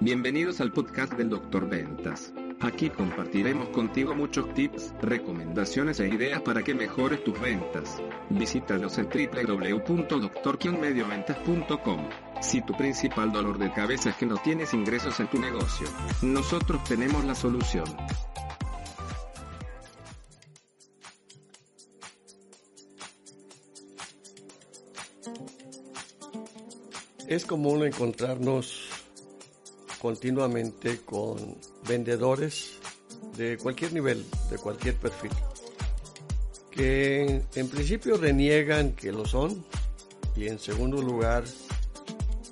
Bienvenidos al podcast del Doctor Ventas. Aquí compartiremos contigo muchos tips, recomendaciones e ideas para que mejores tus ventas. Visítanos en www.doctor-medioventas.com. Si tu principal dolor de cabeza es que no tienes ingresos en tu negocio, nosotros tenemos la solución. Es común encontrarnos continuamente con vendedores de cualquier nivel, de cualquier perfil, que en principio reniegan que lo son y en segundo lugar,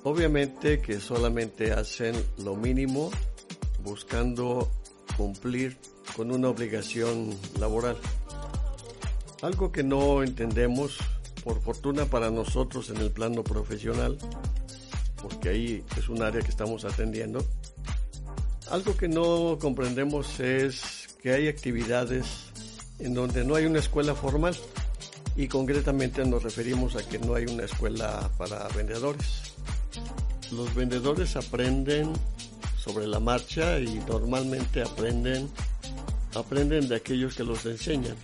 obviamente que solamente hacen lo mínimo buscando cumplir con una obligación laboral. Algo que no entendemos, por fortuna para nosotros en el plano profesional, porque ahí es un área que estamos atendiendo. Algo que no comprendemos es que hay actividades en donde no hay una escuela formal y concretamente nos referimos a que no hay una escuela para vendedores. Los vendedores aprenden sobre la marcha y normalmente aprenden aprenden de aquellos que los enseñan.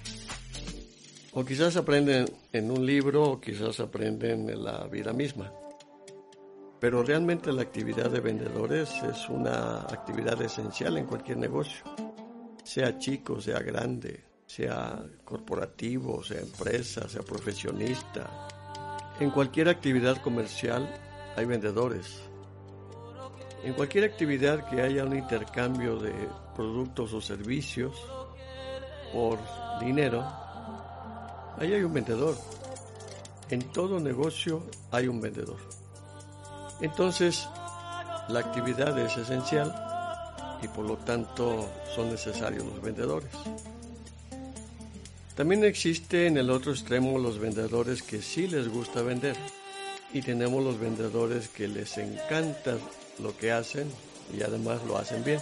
O quizás aprenden en un libro o quizás aprenden en la vida misma. Pero realmente la actividad de vendedores es una actividad esencial en cualquier negocio, sea chico, sea grande, sea corporativo, sea empresa, sea profesionista. En cualquier actividad comercial hay vendedores. En cualquier actividad que haya un intercambio de productos o servicios por dinero, ahí hay un vendedor. En todo negocio hay un vendedor. Entonces, la actividad es esencial y por lo tanto son necesarios los vendedores. También existe en el otro extremo los vendedores que sí les gusta vender y tenemos los vendedores que les encanta lo que hacen y además lo hacen bien.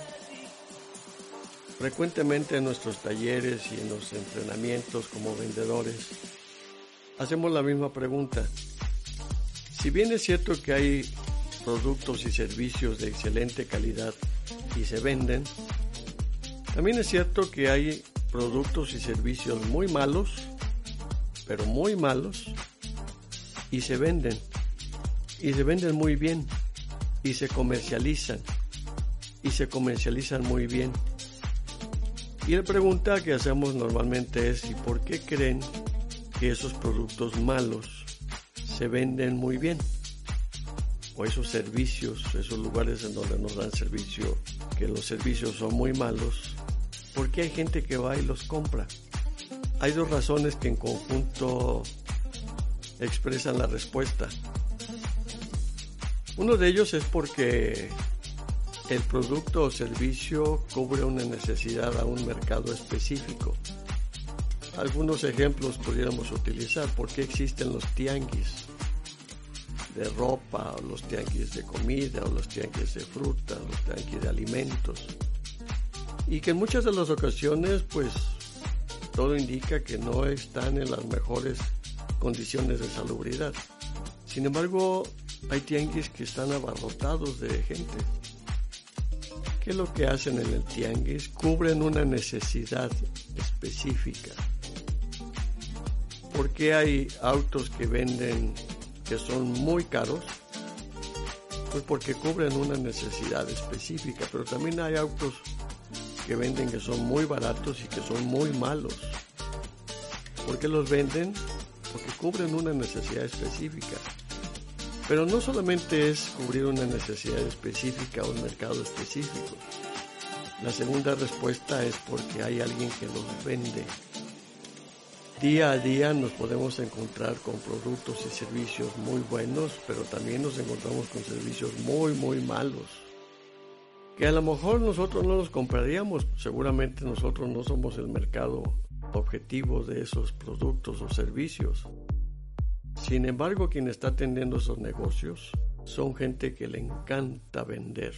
Frecuentemente en nuestros talleres y en los entrenamientos como vendedores hacemos la misma pregunta. Si bien es cierto que hay productos y servicios de excelente calidad y se venden, también es cierto que hay productos y servicios muy malos, pero muy malos, y se venden, y se venden muy bien, y se comercializan, y se comercializan muy bien. Y la pregunta que hacemos normalmente es, ¿y por qué creen que esos productos malos se venden muy bien? O esos servicios, esos lugares en donde nos dan servicio, que los servicios son muy malos, ¿por qué hay gente que va y los compra? Hay dos razones que en conjunto expresan la respuesta. Uno de ellos es porque el producto o servicio cubre una necesidad a un mercado específico. Algunos ejemplos pudiéramos utilizar. ¿Por qué existen los tianguis? De ropa, o los tianguis de comida, o los tianguis de fruta, los tianguis de alimentos. Y que en muchas de las ocasiones, pues, todo indica que no están en las mejores condiciones de salubridad. Sin embargo, hay tianguis que están abarrotados de gente. ¿Qué es lo que hacen en el tianguis? Cubren una necesidad específica. ¿Por qué hay autos que venden que son muy caros, pues porque cubren una necesidad específica, pero también hay autos que venden que son muy baratos y que son muy malos. ¿Por qué los venden? Porque cubren una necesidad específica. Pero no solamente es cubrir una necesidad específica o un mercado específico. La segunda respuesta es porque hay alguien que los vende Día a día nos podemos encontrar con productos y servicios muy buenos, pero también nos encontramos con servicios muy, muy malos. Que a lo mejor nosotros no los compraríamos, seguramente nosotros no somos el mercado objetivo de esos productos o servicios. Sin embargo, quien está atendiendo esos negocios son gente que le encanta vender.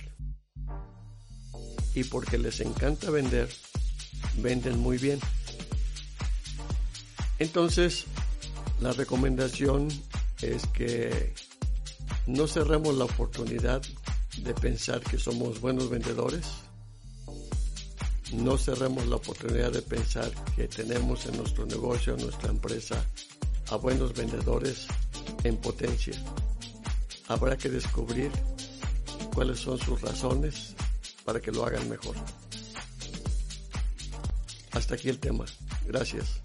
Y porque les encanta vender, venden muy bien. Entonces, la recomendación es que no cerremos la oportunidad de pensar que somos buenos vendedores. No cerremos la oportunidad de pensar que tenemos en nuestro negocio, en nuestra empresa, a buenos vendedores en potencia. Habrá que descubrir cuáles son sus razones para que lo hagan mejor. Hasta aquí el tema. Gracias.